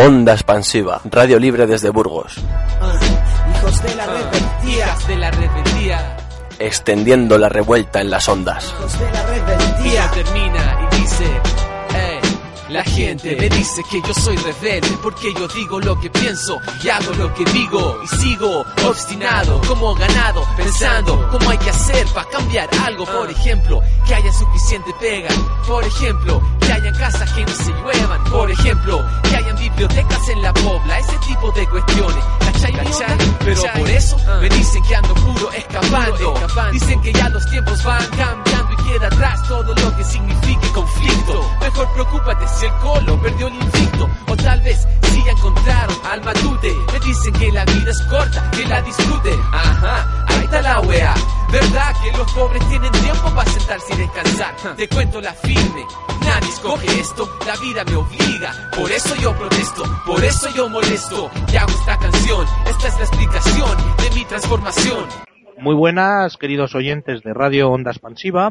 Onda expansiva, radio libre desde Burgos. Hijos de la rebeldía. de la rebeldía. Extendiendo la revuelta en las ondas. Hijos de la rebeldía. termina y dice, "Ey, La gente me dice que yo soy rebelde porque yo digo lo que pienso y hago lo que digo y sigo obstinado como ganado pensando cómo hay que hacer para cambiar algo por ejemplo que haya suficiente pega por ejemplo que hayan casas que no se lluevan por ejemplo que hayan bibliotecas en la pobla ese tipo de cuestiones. ¿cachai? onda? pero por eso me dicen que ando puro escapando. Dicen que ya los tiempos van cambiando y queda atrás todo lo que signifique conflicto. Mejor preocúpate si el colo perdió el invicto o tal vez si ya que la vida es corta que la disfrute. Ajá ahí está la wea. Verdad que los pobres tienen tiempo para sentarse y descansar te cuento la firme. Nadie escoge esto, la vida me obliga, por eso yo protesto, por eso yo molesto, y hago esta canción, esta es la explicación de mi transformación. Muy buenas, queridos oyentes de Radio Onda Expansiva.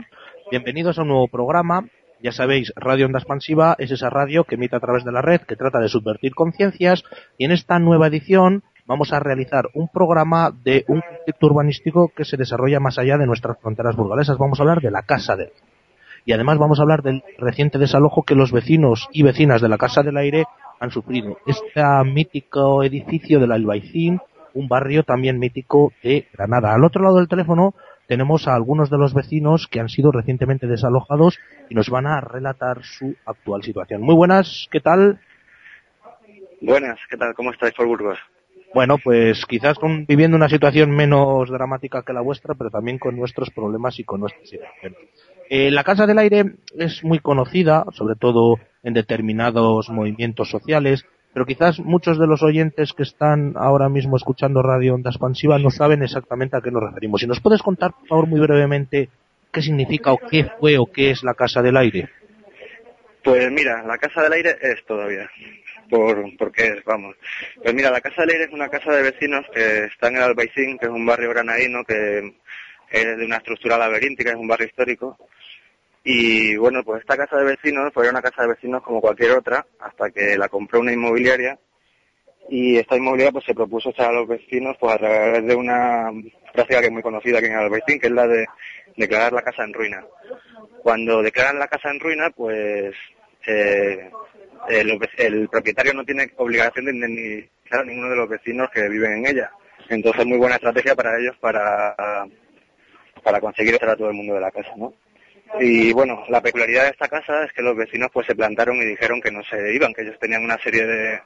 Bienvenidos a un nuevo programa. Ya sabéis, Radio Onda Expansiva es esa radio que emite a través de la red, que trata de subvertir conciencias. Y en esta nueva edición vamos a realizar un programa de un conflicto urbanístico que se desarrolla más allá de nuestras fronteras burgalesas. Vamos a hablar de la Casa del y además vamos a hablar del reciente desalojo que los vecinos y vecinas de la Casa del Aire han sufrido. Este mítico edificio del Albaicín, un barrio también mítico de Granada. Al otro lado del teléfono tenemos a algunos de los vecinos que han sido recientemente desalojados y nos van a relatar su actual situación. Muy buenas, ¿qué tal? Buenas, ¿qué tal? ¿Cómo estáis por Burgos? Bueno, pues quizás con, viviendo una situación menos dramática que la vuestra, pero también con nuestros problemas y con nuestra situación. Eh, la Casa del Aire es muy conocida, sobre todo en determinados movimientos sociales, pero quizás muchos de los oyentes que están ahora mismo escuchando Radio Onda Expansiva no saben exactamente a qué nos referimos. Si nos puedes contar, por favor, muy brevemente qué significa o qué fue o qué es la Casa del Aire. Pues mira, la Casa del Aire es todavía, por, porque es, vamos. Pues mira, la Casa del Aire es una casa de vecinos que está en el Albaicín, que es un barrio granadino que es de una estructura laberíntica, es un barrio histórico. Y bueno, pues esta casa de vecinos fue una casa de vecinos como cualquier otra, hasta que la compró una inmobiliaria. Y esta inmobiliaria pues se propuso echar a los vecinos pues a través de una práctica que es muy conocida aquí en Albaicín, que es la de declarar la casa en ruina. Cuando declaran la casa en ruina, pues eh, el, el propietario no tiene obligación de indemnizar a ninguno de los vecinos que viven en ella. Entonces muy buena estrategia para ellos para, para conseguir echar a todo el mundo de la casa, ¿no? Y bueno, la peculiaridad de esta casa es que los vecinos pues se plantaron y dijeron que no se iban, que ellos tenían una serie de,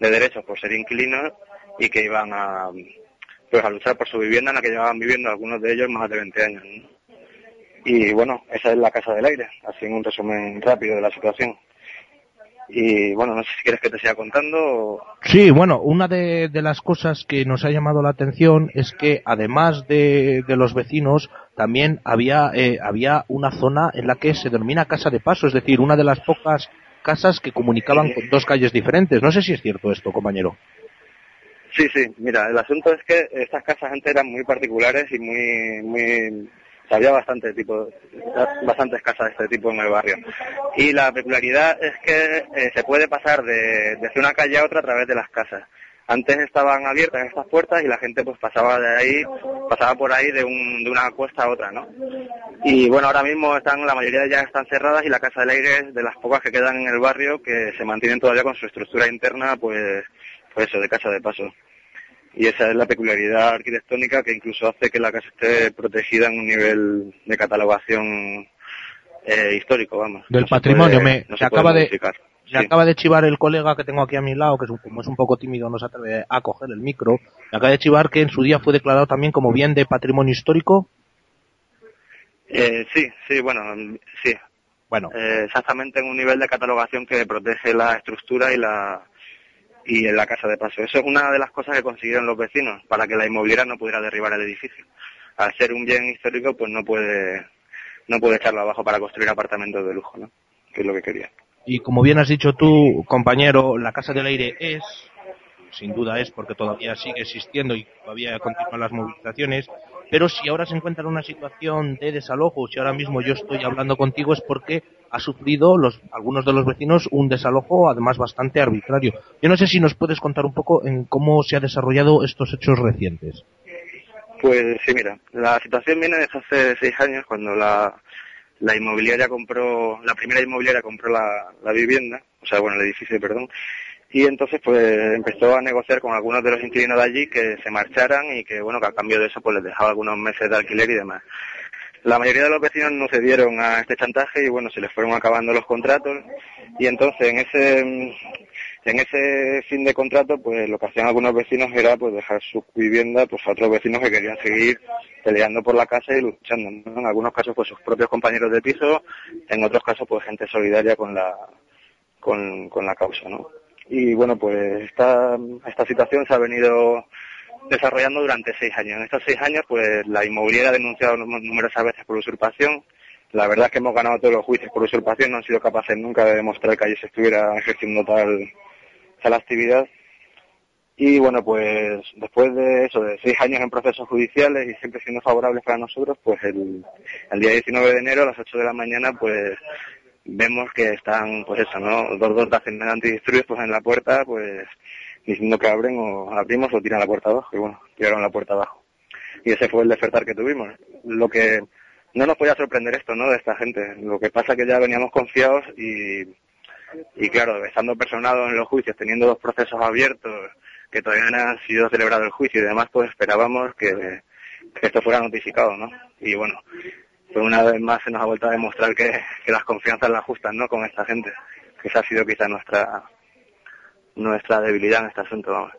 de derechos por ser inquilinos y que iban a, pues a luchar por su vivienda en la que llevaban viviendo algunos de ellos más de 20 años. Y bueno, esa es la Casa del Aire, así en un resumen rápido de la situación. Y bueno, no sé si quieres que te siga contando. O... Sí, bueno, una de, de, las cosas que nos ha llamado la atención es que además de, de los vecinos, también había, eh, había una zona en la que se denomina casa de paso, es decir, una de las pocas casas que comunicaban con dos calles diferentes. No sé si es cierto esto, compañero. Sí, sí, mira, el asunto es que estas casas antes eran muy particulares y muy, muy había bastante tipo, bastantes casas de este tipo en el barrio. Y la peculiaridad es que eh, se puede pasar de, desde una calle a otra a través de las casas. Antes estaban abiertas estas puertas y la gente pues pasaba de ahí, pasaba por ahí de, un, de una cuesta a otra, ¿no? Y bueno, ahora mismo están, la mayoría ellas están cerradas y la Casa del Aire es de las pocas que quedan en el barrio que se mantienen todavía con su estructura interna, pues, pues eso, de casa de paso y esa es la peculiaridad arquitectónica que incluso hace que la casa esté protegida en un nivel de catalogación eh, histórico, vamos. Del no patrimonio, puede, me, no se acaba de, me Sí. acaba de chivar el colega que tengo aquí a mi lado, que es un- como es un poco tímido, no se atreve a coger el micro. Me acaba de chivar que en su día fue declarado también como bien de patrimonio histórico. Eh, sí, sí, bueno, sí. Bueno, Eh, exactamente en un nivel de catalogación que protege la estructura y la y en la casa de paso. Eso es una de las cosas que consiguieron los vecinos para que la inmobiliaria no pudiera derribar el edificio. Al ser un bien histórico, pues no puede no puede echarlo abajo para construir apartamentos de lujo, ¿no? Que es lo que quería. y como bien has dicho tú, compañero, la Casa del Aire es, sin duda es porque todavía sigue existiendo y todavía continúan las movilizaciones, pero si ahora se encuentra en una situación de desalojo, si ahora mismo yo estoy hablando contigo es porque ha sufrido algunos de los vecinos un desalojo además bastante arbitrario. Yo no sé si nos puedes contar un poco en cómo se ha desarrollado estos hechos recientes. Pues sí, mira, la situación viene desde hace seis años cuando la, la inmobiliaria compró, la primera inmobiliaria compró la, la vivienda, o sea, bueno, el edificio, perdón, y entonces pues empezó a negociar con algunos de los inquilinos de allí que se marcharan y que bueno que a cambio de eso pues les dejaba algunos meses de alquiler y demás. La mayoría de los vecinos no se dieron a este chantaje y bueno se les fueron acabando los contratos y entonces en ese en ese fin de contrato pues lo que hacían algunos vecinos era pues dejar su vivienda pues a otros vecinos que querían seguir peleando por la casa y luchando. En algunos casos pues sus propios compañeros de piso, en otros casos pues gente solidaria con la con, con la causa, ¿no? Y bueno, pues esta, esta situación se ha venido desarrollando durante seis años. En estos seis años, pues la inmobiliaria ha denunciado numerosas veces por usurpación. La verdad es que hemos ganado todos los juicios por usurpación, no han sido capaces nunca de demostrar que allí se estuviera ejerciendo tal, tal actividad. Y bueno, pues después de eso, de seis años en procesos judiciales y siempre siendo favorables para nosotros, pues el, el día 19 de enero a las 8 de la mañana, pues vemos que están, pues eso, ¿no? Dos dos de antidisturbios pues en la puerta, pues diciendo que abren o abrimos o tiran la puerta abajo. Y bueno, tiraron la puerta abajo. Y ese fue el despertar que tuvimos. Lo que no nos podía sorprender esto, ¿no? De esta gente. Lo que pasa que ya veníamos confiados y, y claro, estando personados en los juicios, teniendo dos procesos abiertos, que todavía no han sido celebrado el juicio y demás, pues esperábamos que, que esto fuera notificado, ¿no? Y bueno, pues una vez más se nos ha vuelto a demostrar que, las confianzas las ajustan, ¿no? Con esta gente, que esa ha sido quizá nuestra nuestra debilidad en este asunto.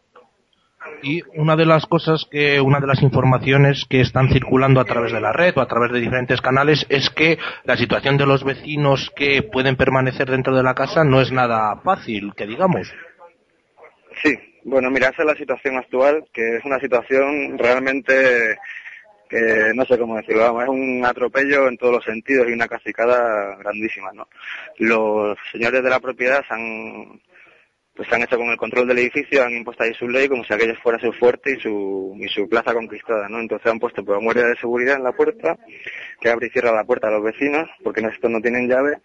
Y una de las cosas que, una de las informaciones que están circulando a través de la red o a través de diferentes canales es que la situación de los vecinos que pueden permanecer dentro de la casa no es nada fácil, que digamos. Sí, bueno, mira, esa es la situación actual, que es una situación realmente que no sé cómo decirlo, vamos, es un atropello en todos los sentidos y una casicada grandísima, ¿no? Los señores de la propiedad se han, pues han hecho con el control del edificio, han impuesto ahí su ley como si aquello fuera su fuerte y su, y su plaza conquistada, ¿no? Entonces han puesto pues, un guardia de seguridad en la puerta, que abre y cierra la puerta a los vecinos, porque estos no tienen llave,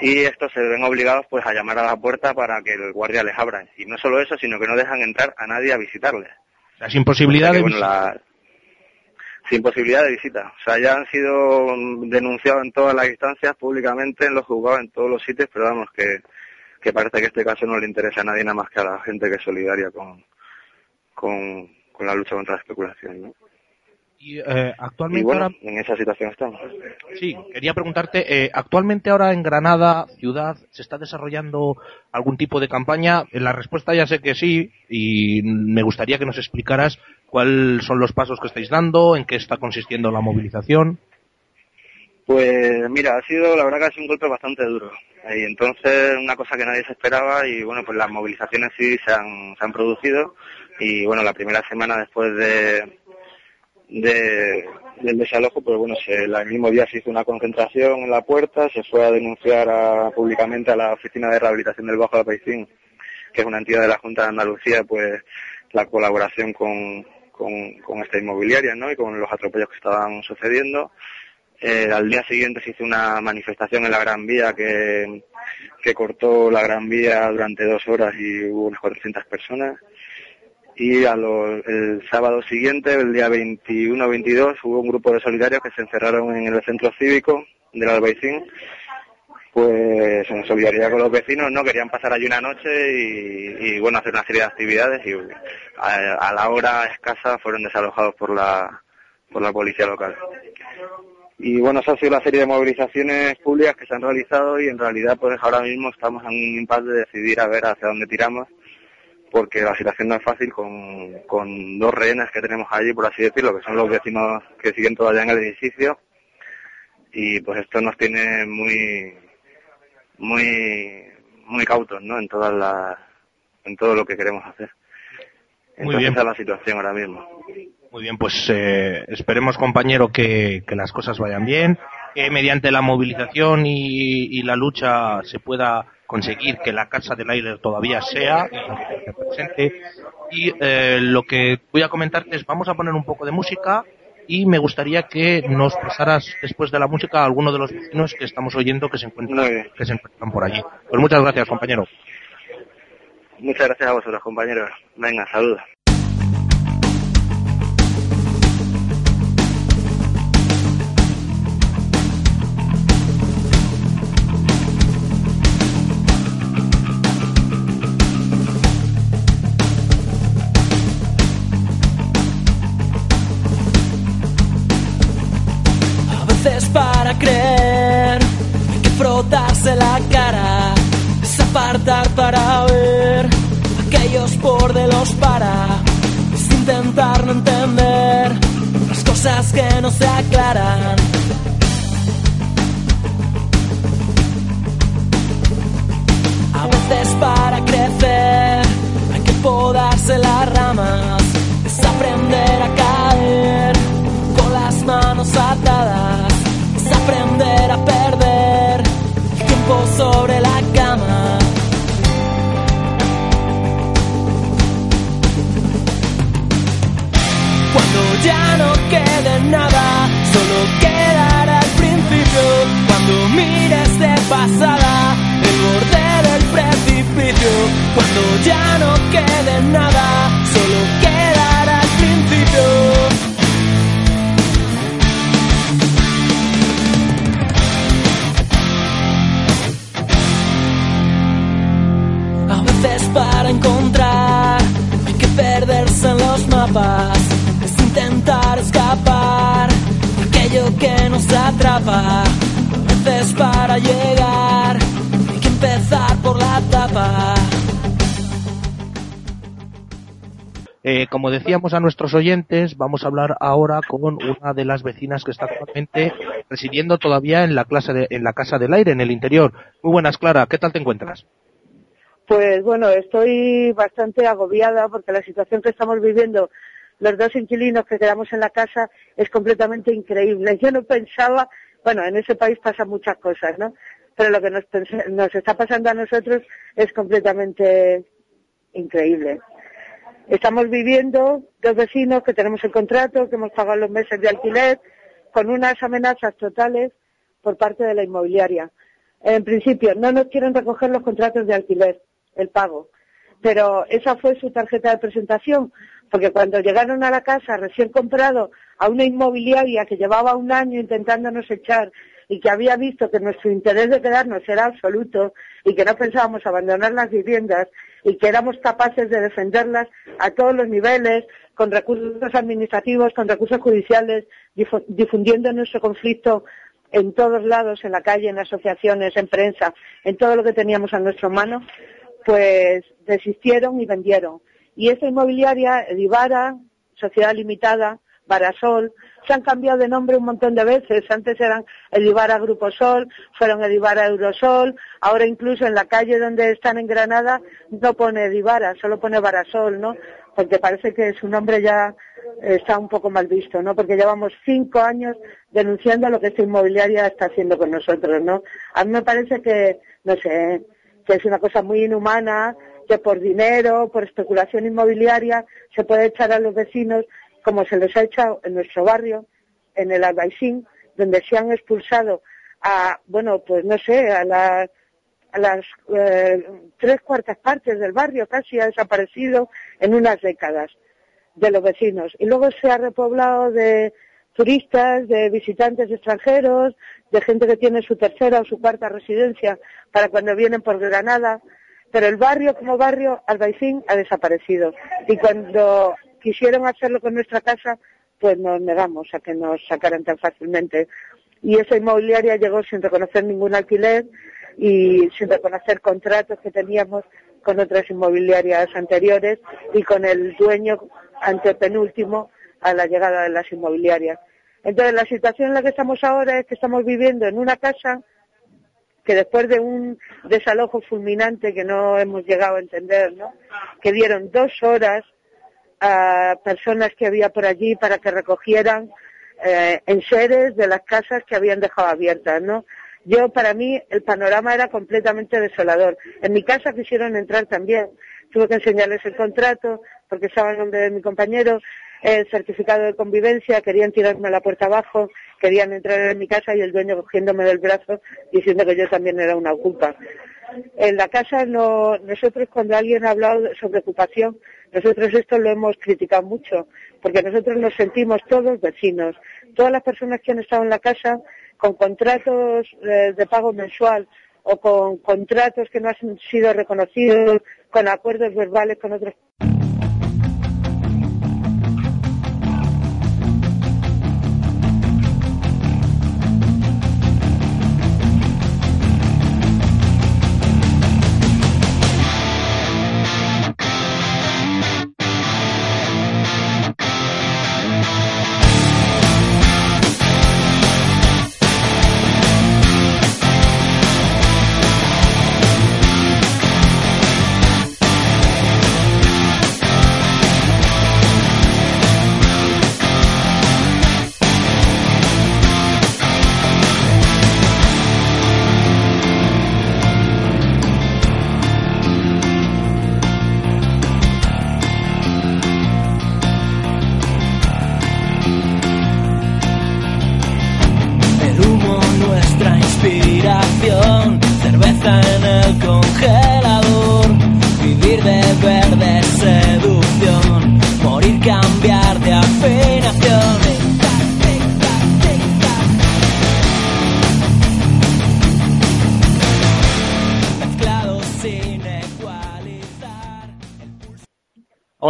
y estos se ven obligados pues a llamar a la puerta para que el guardia les abra. Y no solo eso, sino que no dejan entrar a nadie a visitarles. Las imposibilidades sin posibilidad de visita. O sea, ya han sido denunciados en todas las instancias, públicamente, en los juzgados, en todos los sitios, pero vamos, que, que parece que este caso no le interesa a nadie nada más que a la gente que es solidaria con, con, con la lucha contra la especulación. ¿no? Y eh, actualmente bueno, en esa situación estamos. Sí, quería preguntarte, eh, actualmente ahora en Granada, ciudad, ¿se está desarrollando algún tipo de campaña? En la respuesta ya sé que sí, y me gustaría que nos explicaras cuáles son los pasos que estáis dando, en qué está consistiendo la movilización. Pues mira, ha sido, la verdad que ha sido un golpe bastante duro. Y entonces, una cosa que nadie se esperaba, y bueno, pues las movilizaciones sí se han, producido, y bueno, la primera semana después de, de, del desalojo, pues bueno, el mismo día se hizo una concentración en la puerta, se fue a denunciar públicamente a la Oficina de Rehabilitación del Bajo Paisín, que es una entidad de la Junta de Andalucía, pues la colaboración con, con, esta inmobiliaria, ¿no? Y con los atropellos que estaban sucediendo. Eh, al día siguiente se hizo una manifestación en la Gran Vía que, que cortó la Gran Vía durante dos horas y hubo unas 400 personas y el sábado siguiente, el día 21-22, hubo un grupo de solidarios que se encerraron en el centro cívico del Albaicín, pues en solidaridad con los vecinos, ¿no? Querían pasar allí una noche y, bueno, hacer una serie de actividades y a, la hora escasa fueron desalojados por la, por la policía local. Y bueno, esa ha sido la serie de movilizaciones públicas que se han realizado y en realidad pues ahora mismo estamos en un impasse de decidir a ver hacia dónde tiramos porque la situación no es fácil con, con dos rehenes que tenemos allí, por así decirlo, que son los vecinos que siguen todavía en el edificio. Y pues esto nos tiene muy, muy, muy cautos, ¿no? En todas las, en todo lo que queremos hacer. Muy bien. Esa es la situación ahora mismo. Muy bien, pues eh, esperemos, compañero, que, que, las cosas vayan bien, que mediante la movilización y, y la lucha se pueda conseguir que la Casa del Aire todavía sea presente. Y eh, lo que voy a comentarte es, vamos a poner un poco de música y me gustaría que nos pasaras después de la música a alguno de los vecinos que estamos oyendo que se encuentran, que se encuentran por allí. Pues muchas gracias, compañero. Muchas gracias a vosotros, compañeros. Venga, saludos. Frotarse la cara, es apartar para ver aquellos por de los para, es intentar no entender las cosas que no se aclaran. A veces para crecer hay que podarse las ramas, es aprender a caer con las manos atadas, es aprender a perder sobre la cama. Cuando ya no quede nada, solo quedará el principio. Cuando mires de pasada, el borde del precipicio. Cuando ya no quede nada, solo quedará nos atrapa. Veces para llegar hay que empezar por la tapa. Eh, como decíamos a nuestros oyentes, vamos a hablar ahora con una de las vecinas que está actualmente residiendo todavía en la, clase de- en la Casa del Aire, en el interior. Muy buenas, Clara. ¿Qué tal te encuentras? Pues bueno, estoy bastante agobiada porque la situación que estamos viviendo los dos inquilinos que quedamos en la casa es completamente increíble. Yo no pensaba, bueno, en ese país pasan muchas cosas, ¿no? Pero lo que nos, está pasando a nosotros es completamente increíble. Estamos viviendo dos vecinos que tenemos el contrato, que hemos pagado los meses de alquiler, con unas amenazas totales por parte de la inmobiliaria. En principio, no nos quieren recoger los contratos de alquiler, el pago. Pero esa fue su tarjeta de presentación, porque cuando llegaron a la casa recién comprado a una inmobiliaria que llevaba un año intentándonos echar y que había visto que nuestro interés de quedarnos era absoluto y que no pensábamos abandonar las viviendas y que éramos capaces de defenderlas a todos los niveles, con recursos administrativos, con recursos judiciales, difu- difundiendo nuestro conflicto en todos lados, en la calle, en asociaciones, en prensa, en todo lo que teníamos a nuestra mano, pues desistieron y vendieron. Y esta inmobiliaria, Edivara, Sociedad Limitada, Barasol, se han cambiado de nombre un montón de veces. Antes eran Edivara Grupo Sol, fueron Edivara Eurosol, ahora incluso en la calle donde están en Granada no pone Edivara, solo pone Barasol, ¿no? Porque parece que su nombre ya está un poco mal visto, ¿no? Porque llevamos cinco años denunciando lo que esta inmobiliaria está haciendo con nosotros, ¿no? A mí me parece que, no sé, que es una cosa muy inhumana, que por dinero, por especulación inmobiliaria, se puede echar a los vecinos como se les ha echado en nuestro barrio, en el Albaicín, donde se han expulsado a, bueno, pues no sé, a las, eh, tres cuartas partes del barrio, casi ha desaparecido en unas décadas de los vecinos. Y luego se ha repoblado de turistas, de visitantes extranjeros, de gente que tiene su tercera o su cuarta residencia para cuando vienen por Granada. Pero el barrio como barrio, Albaicín, ha desaparecido. Y cuando quisieron hacerlo con nuestra casa, pues nos negamos a que nos sacaran tan fácilmente. Y esa inmobiliaria llegó sin reconocer ningún alquiler y sin reconocer contratos que teníamos con otras inmobiliarias anteriores y con el dueño antepenúltimo a la llegada de las inmobiliarias. Entonces, la situación en la que estamos ahora es que estamos viviendo en una casa que después de un desalojo fulminante que no hemos llegado a entender, que dieron dos horas a personas que había por allí para que recogieran eh, enseres de las casas que habían dejado abiertas, ¿no? Yo, para mí, el panorama era completamente desolador. En mi casa quisieron entrar también. Tuve que enseñarles el contrato porque estaba en nombre de mi compañero. el certificado de convivencia, querían tirarme la puerta abajo, querían entrar en mi casa y el dueño cogiéndome del brazo diciendo que yo también era una culpa. En la casa no, nosotros cuando alguien ha hablado sobre ocupación, nosotros esto lo hemos criticado mucho, porque nosotros nos sentimos todos vecinos. Todas las personas que han estado en la casa con contratos eh, de pago mensual o con contratos que no han sido reconocidos, con acuerdos verbales con otros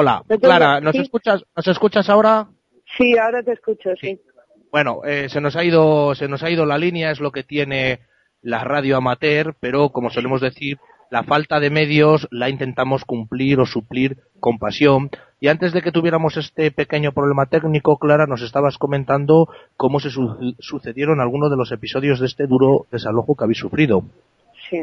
Hola, Clara, ¿nos sí. escuchas, ¿nos escuchas ahora? Sí, ahora te escucho, sí. Bueno, eh, se nos ha ido, se nos ha ido la línea, es lo que tiene la radio amateur, pero como solemos decir, la falta de medios la intentamos cumplir o suplir con pasión. Y antes de que tuviéramos este pequeño problema técnico, Clara, nos estabas comentando cómo se su- sucedieron algunos de los episodios de este duro desalojo que habéis sufrido. Sí.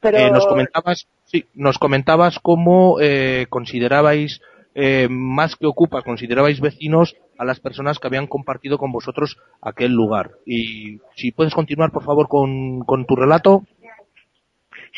Pero Eh, nos comentabas, sí, nos comentabas cómo eh, considerabais eh, más que ocupas, considerabais vecinos a las personas que habían compartido con vosotros aquel lugar. Y si puedes continuar, por favor, con, con tu relato.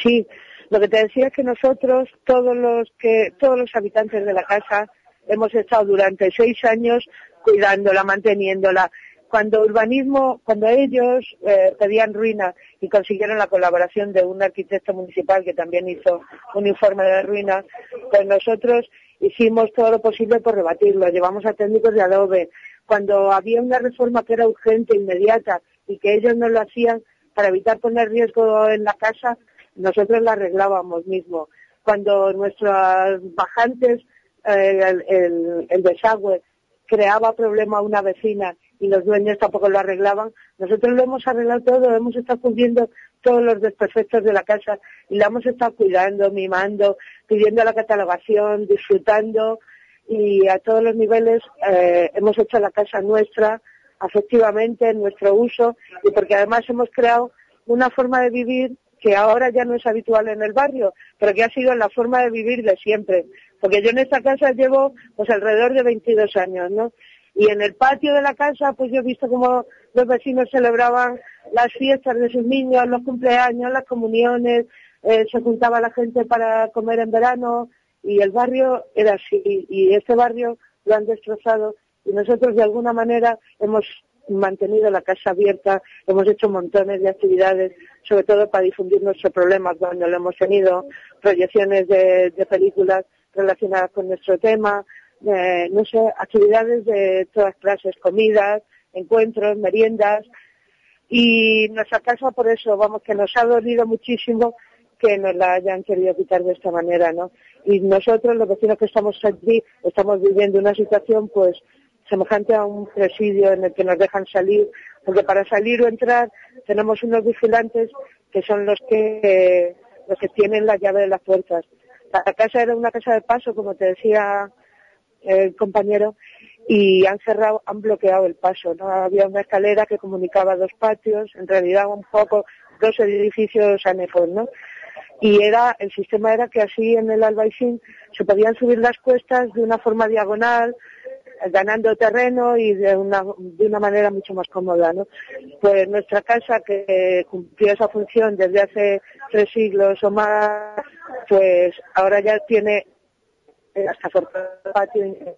Sí, lo que te decía es que nosotros, todos los que, todos los habitantes de la casa, hemos estado durante seis años cuidándola, manteniéndola. Cuando urbanismo, cuando ellos eh, pedían ruina y consiguieron la colaboración de un arquitecto municipal que también hizo un informe de ruina, pues nosotros hicimos todo lo posible por rebatirlo. Llevamos a técnicos de adobe. Cuando había una reforma que era urgente, inmediata, y que ellos no lo hacían para evitar poner riesgo en la casa, nosotros la arreglábamos mismo. Cuando nuestros bajantes, eh, el- el desagüe, creaba problema a una vecina y los dueños tampoco lo arreglaban, nosotros lo hemos arreglado todo, hemos estado cubriendo todos los desperfectos de la casa y la hemos estado cuidando, mimando, pidiendo la catalogación, disfrutando y a todos los niveles eh, hemos hecho la casa nuestra, afectivamente, en nuestro uso y porque además hemos creado una forma de vivir que ahora ya no es habitual en el barrio, pero que ha sido la forma de vivir de siempre. Porque yo en esta casa llevo pues alrededor de 22 años, ¿no? Y en el patio de la casa pues yo he visto como los vecinos celebraban las fiestas de sus niños, los cumpleaños, las comuniones, eh, se juntaba la gente para comer en verano y el barrio era así. Y este barrio lo han destrozado y nosotros de alguna manera hemos mantenido la casa abierta, hemos hecho montones de actividades, sobre todo para difundir nuestro problema cuando lo hemos tenido, proyecciones de películas relacionadas con nuestro tema, no sé, actividades de todas clases, comidas, encuentros, meriendas, y nuestra casa por eso, vamos, que nos ha dolido muchísimo que nos la hayan querido quitar de esta manera, ¿no? Y nosotros, los vecinos que estamos allí, estamos viviendo una situación, pues, semejante a un presidio en el que nos dejan salir, porque para salir o entrar tenemos unos vigilantes que son los que, los que tienen la llave de las puertas. La casa era una casa de paso, como te decía el compañero, y han cerrado, han bloqueado el paso, ¿no? Había una escalera que comunicaba dos patios, en realidad un poco dos edificios anejos, ¿no? Y era, el sistema era que así en el Albaicín se podían subir las cuestas de una forma diagonal, ganando terreno y de una, de una manera mucho más cómoda, ¿no? Pues nuestra casa, que cumplió esa función desde hace tres siglos o más, pues ahora ya tiene hasta por patio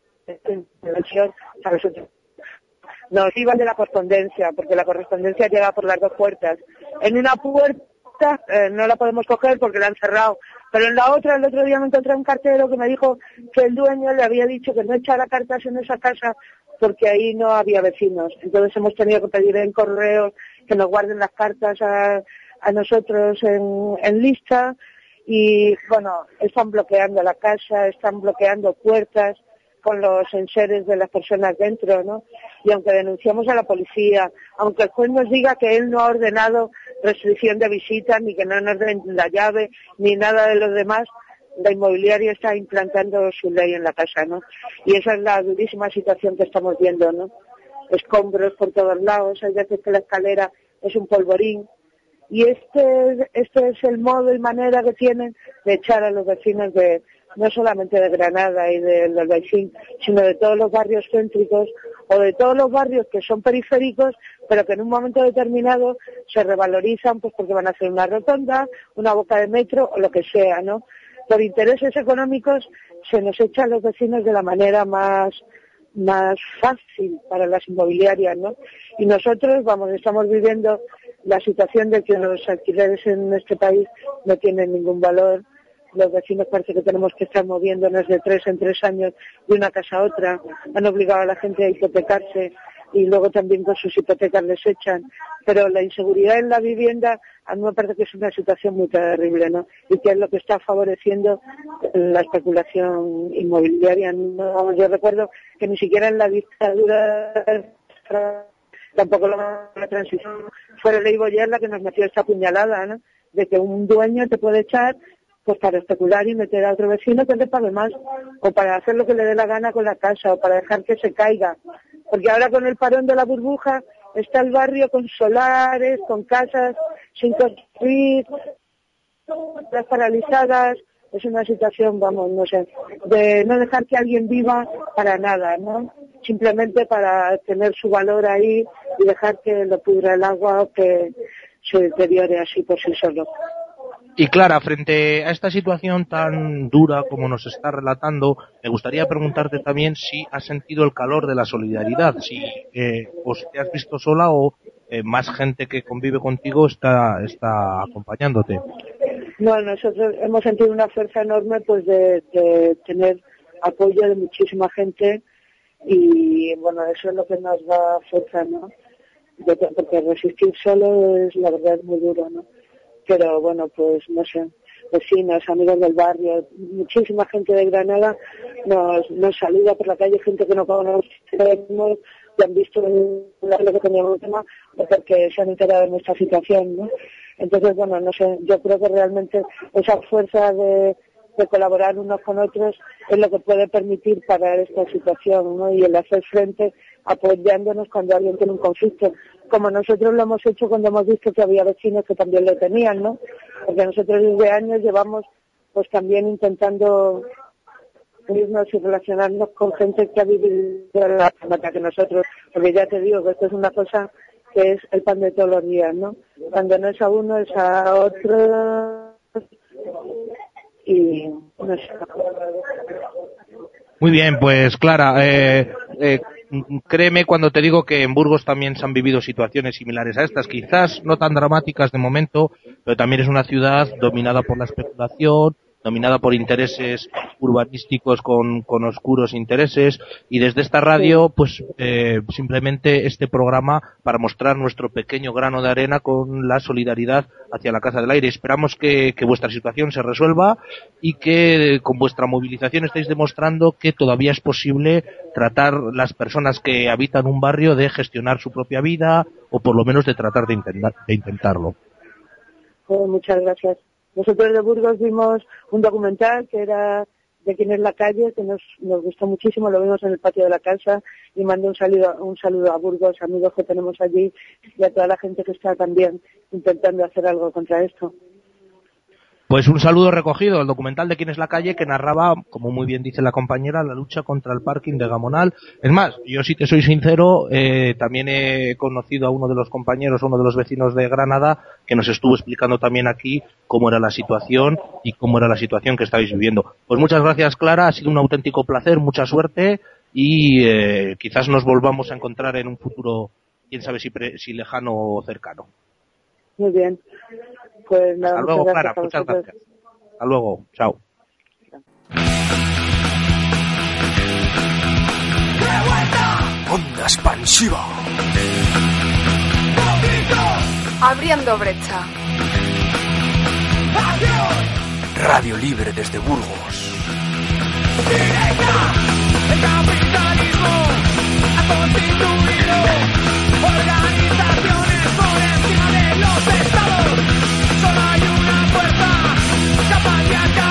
nos iban de la correspondencia, porque la correspondencia llega por las dos puertas. En una puerta eh, no la podemos coger porque la han cerrado, pero en la otra, el otro día me encontré un cartero que me dijo que el dueño le había dicho que no echara cartas en esa casa porque ahí no había vecinos. Entonces hemos tenido que pedir en correo que nos guarden las cartas a, nosotros en lista y bueno, están bloqueando la casa, están bloqueando puertas con los enseres de las personas dentro, ¿no? Y aunque denunciamos a la policía, aunque el juez nos diga que él no ha ordenado restricción de visitas, ni que no nos den la llave, ni nada de lo demás, la inmobiliaria está implantando su ley en la casa, ¿no? Y esa es la durísima situación que estamos viendo, ¿no? Escombros por todos lados, hay veces que la escalera es un polvorín, y este, este es el modo y manera que tienen de echar a los vecinos de, no solamente de Granada y del Albaicín, sino de todos los barrios céntricos o de todos los barrios que son periféricos, pero que en un momento determinado se revalorizan pues porque van a hacer una rotonda, una boca de metro o lo que sea, ¿no? Por intereses económicos se nos echa a los vecinos de la manera más más fácil para las inmobiliarias, ¿no? Y nosotros, vamos, estamos viviendo la situación de que los alquileres en este país no tienen ningún valor. Los vecinos parece que tenemos que estar moviéndonos de tres en tres años de una casa a otra. Han obligado a la gente a hipotecarse y luego también con sus hipotecas les echan. Pero la inseguridad en la vivienda a mí me parece que es una situación muy terrible, ¿no? Y que es lo que está favoreciendo la especulación inmobiliaria. yo recuerdo que ni siquiera en la dictadura tampoco la, transición fue la ley Boyer la que nos metió esta puñalada, ¿no? De que un dueño te puede echar pues para especular y meter a otro vecino que le pague más, o para hacer lo que le dé la gana con la casa, o para dejar que se caiga. Porque ahora con el parón de la burbuja está el barrio con solares, con casas sin construir, las paralizadas, es una situación, vamos, no sé, de no dejar que alguien viva para nada, ¿no? Simplemente para tener su valor ahí y dejar que lo pudra el agua o que se deteriore así por sí solo. Y Clara, frente a esta situación tan dura como nos está relatando, me gustaría preguntarte también si has sentido el calor de la solidaridad, si eh, pues, te has visto sola o eh, más gente que convive contigo está, está acompañándote. No, nosotros hemos sentido una fuerza enorme pues de, tener apoyo de muchísima gente y bueno, eso es lo que nos da fuerza, ¿no? porque resistir solo es la verdad muy duro, ¿no? Pero bueno, pues no sé, vecinos, amigos del barrio, muchísima gente de Granada nos, nos saluda por la calle, gente que no conocemos, y han visto lo que teníamos tema porque se han enterado de nuestra situación, ¿no? Entonces, bueno, no sé, yo creo que realmente esa fuerza de, colaborar unos con otros es lo que puede permitir parar esta situación, ¿no? Y el hacer frente apoyándonos cuando alguien tiene un conflicto, como nosotros lo hemos hecho cuando hemos visto que había vecinos que también lo tenían, ¿no? Porque nosotros desde años llevamos pues también intentando unirnos y relacionarnos con gente que ha vivido la mata que nosotros, porque ya te digo que esto es una cosa que es el pan de todos los días, ¿no? Cuando no es a uno, es a otro. Sé. Muy bien, pues Clara, eh, eh, créeme cuando te digo que en Burgos también se han vivido situaciones similares a estas, quizás no tan dramáticas de momento, pero también es una ciudad dominada por la especulación, dominada por intereses urbanísticos con, con oscuros intereses y desde esta radio pues eh, simplemente este programa para mostrar nuestro pequeño grano de arena con la solidaridad hacia la Casa del Aire. Esperamos que, que vuestra situación se resuelva y que con vuestra movilización estáis demostrando que todavía es posible tratar las personas que habitan un barrio de gestionar su propia vida o por lo menos de tratar de, intentar, de intentarlo. Oh, muchas gracias. Nosotros de Burgos vimos un documental que era de quién es la calle, que nos, gustó muchísimo, lo vimos en el patio de la casa y mando un saludo, un saludo a Burgos, amigos que tenemos allí y a toda la gente que está también intentando hacer algo contra esto. Pues un saludo recogido, el documental de Quién es la calle que narraba, como muy bien dice la compañera, la lucha contra el parking de Gamonal. Es más, yo sí te soy sincero, eh, también he conocido a uno de los compañeros, uno de los vecinos de Granada, que nos estuvo explicando también aquí cómo era la situación y cómo era la situación que estáis viviendo. Pues muchas gracias Clara, ha sido un auténtico placer, mucha suerte y eh, quizás nos volvamos a encontrar en un futuro, quién sabe si, si lejano o cercano. Muy bien. Pues nada, Hasta luego, Clara, muchas gracias. Hasta luego, chao. Onda expansiva. Abriendo brecha. Radio Libre desde Burgos. ¡Directa! El capitalismo ha constituido organizaciones por encima de los estados. Yeah.